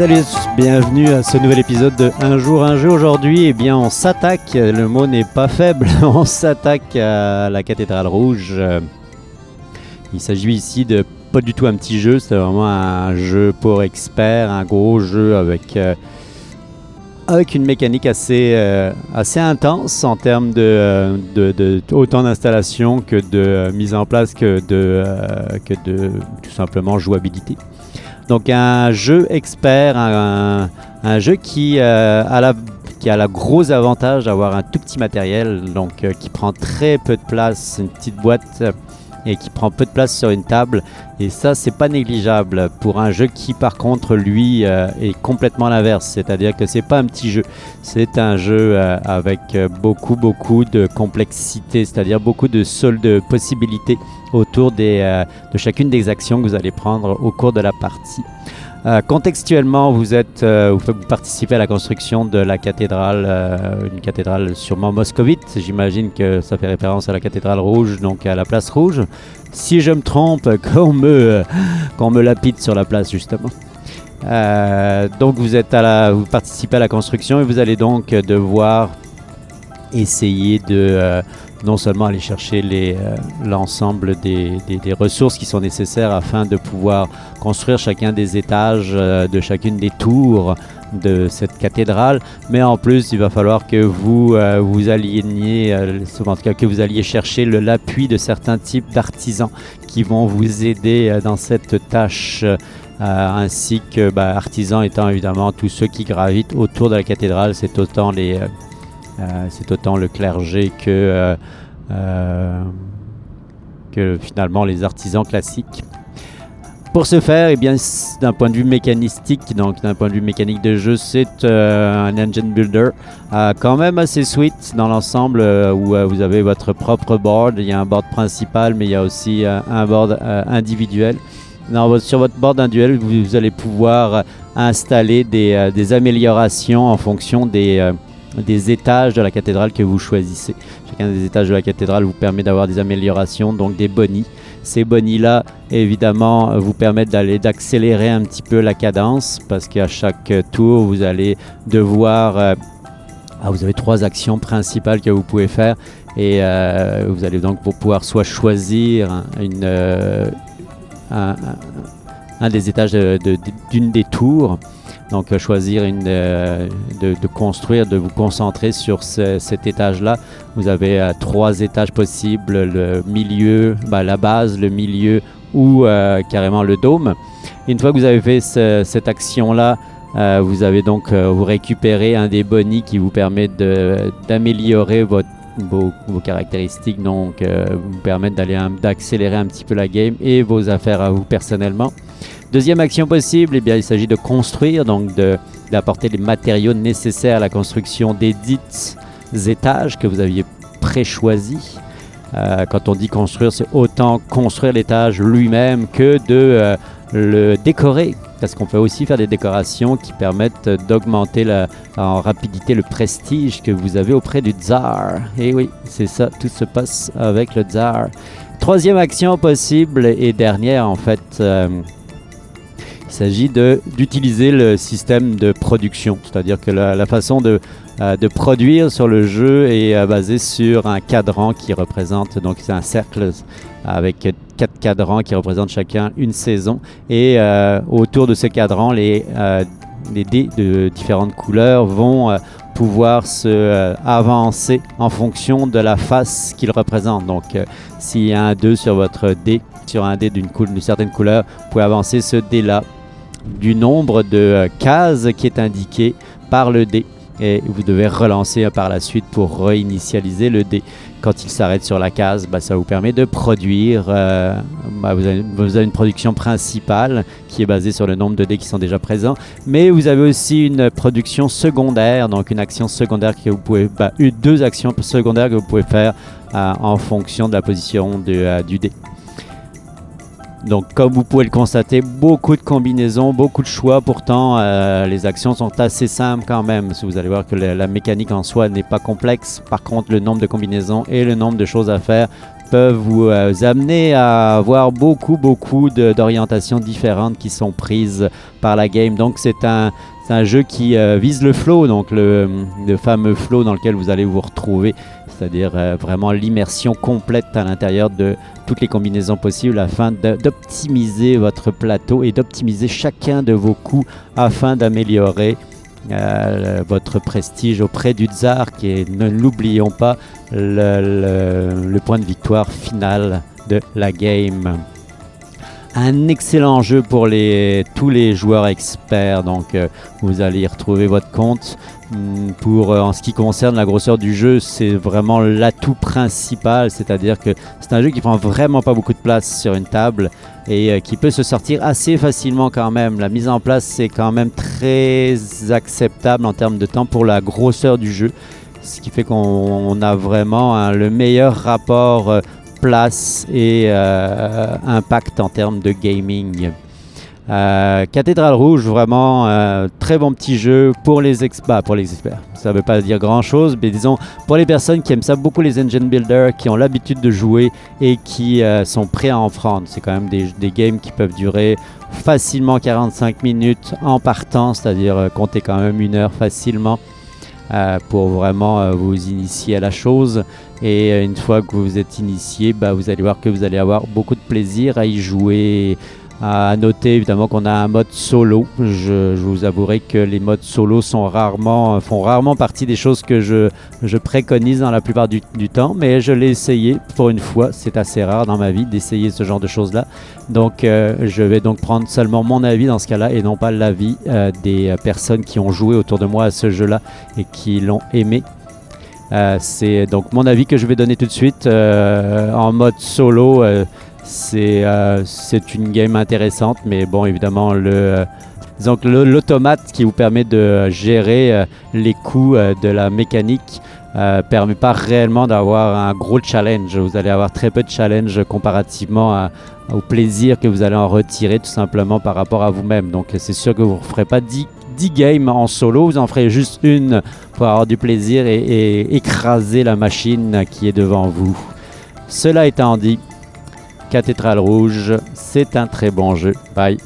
salut bienvenue à ce nouvel épisode de Un jour un jeu. Aujourd'hui, eh bien, on s'attaque, le mot n'est pas faible, on s'attaque à la cathédrale rouge. Il s'agit ici de pas du tout un petit jeu, c'est vraiment un jeu pour experts, un gros jeu avec, euh, avec une mécanique assez, euh, assez intense en termes de, euh, autant d'installation que de mise en place que de, que de tout simplement jouabilité. Donc un jeu expert, un, jeu qui, a la, qui a le gros avantage d'avoir un tout petit matériel, donc qui prend très peu de place, une petite boîte et qui prend peu de place sur une table. Et ça, c'est pas négligeable pour un jeu qui, par contre, lui, euh, est complètement l'inverse. C'est-à-dire que c'est pas un petit jeu, c'est un jeu euh, avec beaucoup, beaucoup de complexité, c'est-à-dire beaucoup de soldes possibilités autour euh, de chacune des actions que vous allez prendre au cours de la partie. Euh, contextuellement, vous êtes, euh, vous participez à la construction de la cathédrale, euh, une cathédrale sûrement moscovite. J'imagine que ça fait référence à la cathédrale rouge, donc à la place rouge. Si je me trompe, qu'on me, qu'on me lapide sur la place justement. donc vous êtes à la, vous participez à la construction et vous allez donc devoir essayer de non seulement aller chercher euh, l'ensemble des, ressources qui sont nécessaires afin de pouvoir construire chacun des étages euh, de chacune des tours de cette cathédrale, mais en plus il va falloir que vous euh, vous alliez, en tout cas que vous alliez chercher l'appui de certains types d'artisans qui vont vous aider dans cette tâche. ainsi que bah, artisans étant évidemment tous ceux qui gravitent autour de la cathédrale, c'est autant les c'est autant le clergé que, euh, euh, que finalement les artisans classiques. Pour ce faire, eh d'un point de vue mécanistique, donc d'un point de vue mécanique de jeu, c'est un engine builder quand même assez sweet dans l'ensemble où vous avez votre propre board. Il y a un board principal, mais il y a aussi un board individuel. sur votre board individuel, vous, allez pouvoir installer des, améliorations en fonction des, des étages de la cathédrale que vous choisissez. Chacun des étages de la cathédrale vous permet d'avoir des améliorations, donc des bonnies. Ces bonnies-là, évidemment, vous permettent d'aller d'accélérer un petit peu la cadence parce qu'à chaque tour, vous allez devoir... Euh, ah, vous avez trois actions principales que vous pouvez faire et euh, vous allez donc pouvoir soit choisir euh, un, des étages d'une des tours donc, euh, choisir une, euh, de, construire, de vous concentrer sur cet étage-là. Vous avez euh, trois étages possibles, le milieu, bah, la base, le milieu ou carrément le dôme. Une fois que vous avez fait cette action-là, vous avez donc vous récupérez un des bonnies qui vous permet d'améliorer vos, caractéristiques, donc vous permettre d'aller d'accélérer un petit peu la game et vos affaires à vous personnellement. Deuxième action possible, eh bien, il s'agit de construire, donc d'apporter les matériaux nécessaires à la construction des dits étages que vous aviez préchoisis. Euh, quand on dit construire, c'est autant construire l'étage lui-même que de euh, le décorer. Parce qu'on peut aussi faire des décorations qui permettent d'augmenter en rapidité le prestige que vous avez auprès du tsar. Et oui, c'est ça, tout se passe avec le tsar. Troisième action possible et dernière en fait. Euh, il s'agit d'utiliser le système de production, c'est-à-dire que la, façon de, euh, de, produire sur le jeu est euh, basée sur un cadran qui représente, donc c'est un cercle avec quatre cadrans qui représentent chacun une saison. Et euh, autour de ce cadran, les, les dés de différentes couleurs vont pouvoir se avancer en fonction de la face qu'ils représentent. Donc, s'il y a un 2 sur votre dé, sur un dé d'une certaine couleur, vous pouvez avancer ce dé-là du nombre de euh, cases qui est indiqué par le dé. Et vous devez relancer par la suite pour réinitialiser le dé. Quand il s'arrête sur la case, bah, ça vous permet de produire. Euh, bah, vous, avez, une production principale qui est basée sur le nombre de dés qui sont déjà présents. Mais vous avez aussi une production secondaire, donc une action secondaire que vous pouvez. Bah, deux actions secondaires que vous pouvez faire euh, en fonction de la position du dé. Donc comme vous pouvez le constater, beaucoup de combinaisons, beaucoup de choix. Pourtant, euh, les actions sont assez simples quand même. Vous allez voir que la, mécanique en soi n'est pas complexe. Par contre, le nombre de combinaisons et le nombre de choses à faire peuvent vous euh, amener à avoir beaucoup, beaucoup d'orientations différentes qui sont prises par la game. Donc c'est un, un jeu qui euh, vise le flow, donc le, le, fameux flow dans lequel vous allez vous retrouver, c'est-à-dire vraiment l'immersion complète à l'intérieur de toutes les combinaisons possibles afin d'optimiser votre plateau et d'optimiser chacun de vos coups afin d'améliorer euh, votre prestige auprès du tsar qui ne l'oublions pas, le, point de victoire final de la game un excellent jeu pour tous les joueurs experts. Donc, euh, vous allez y retrouver votre compte. Hmm, pour, euh, en ce qui concerne la grosseur du jeu, c'est vraiment l'atout principal. C'est-à-dire que c'est un jeu qui prend vraiment pas beaucoup de place sur une table et euh, qui peut se sortir assez facilement quand même. La mise en place, c'est quand même très acceptable en termes de temps pour la grosseur du jeu. Ce qui fait qu'on a vraiment hein, le meilleur rapport place et euh, impact en termes de gaming. Euh, Cathédrale Rouge, vraiment euh, très bon petit jeu pour les, experts. Bah, experts. Ça ne veut pas dire grand chose, mais disons pour les personnes qui aiment ça, beaucoup les engine builders, qui ont l'habitude de jouer et qui sont prêts à en prendre. C'est quand même des, games qui peuvent durer facilement 45 minutes en partant, c'est-à-dire compter quand même une heure facilement. Euh, pour vraiment euh, vous initier à la chose. Et euh, une fois que vous êtes initié, bah, vous allez voir que vous allez avoir beaucoup de plaisir à y jouer à noter évidemment qu'on a un mode solo. Je, vous avouerai que les modes solo sont rarement, font rarement partie des choses que je, je préconise dans la plupart du, temps, mais je l'ai essayé pour une fois. C'est assez rare dans ma vie d'essayer ce genre de choses-là. Donc euh, je vais donc prendre seulement mon avis dans ce cas-là et non pas l'avis euh, des personnes qui ont joué autour de moi à ce jeu-là et qui l'ont aimé. Euh, c'est donc mon avis que je vais donner tout de suite en mode solo. Euh, c'est une game intéressante, mais bon, évidemment, le, donc l'automate qui vous permet de gérer euh, les coûts euh, de la mécanique ne permet pas réellement d'avoir un gros challenge. Vous allez avoir très peu de challenge comparativement au plaisir que vous allez en retirer tout simplement par rapport à vous-même. Donc c'est sûr que vous ne ferez pas 10, 10, games en solo, vous en ferez juste une pour avoir du plaisir et écraser la machine qui est devant vous. Cela étant dit, Cathédrale Rouge, c'est un très bon jeu. Bye.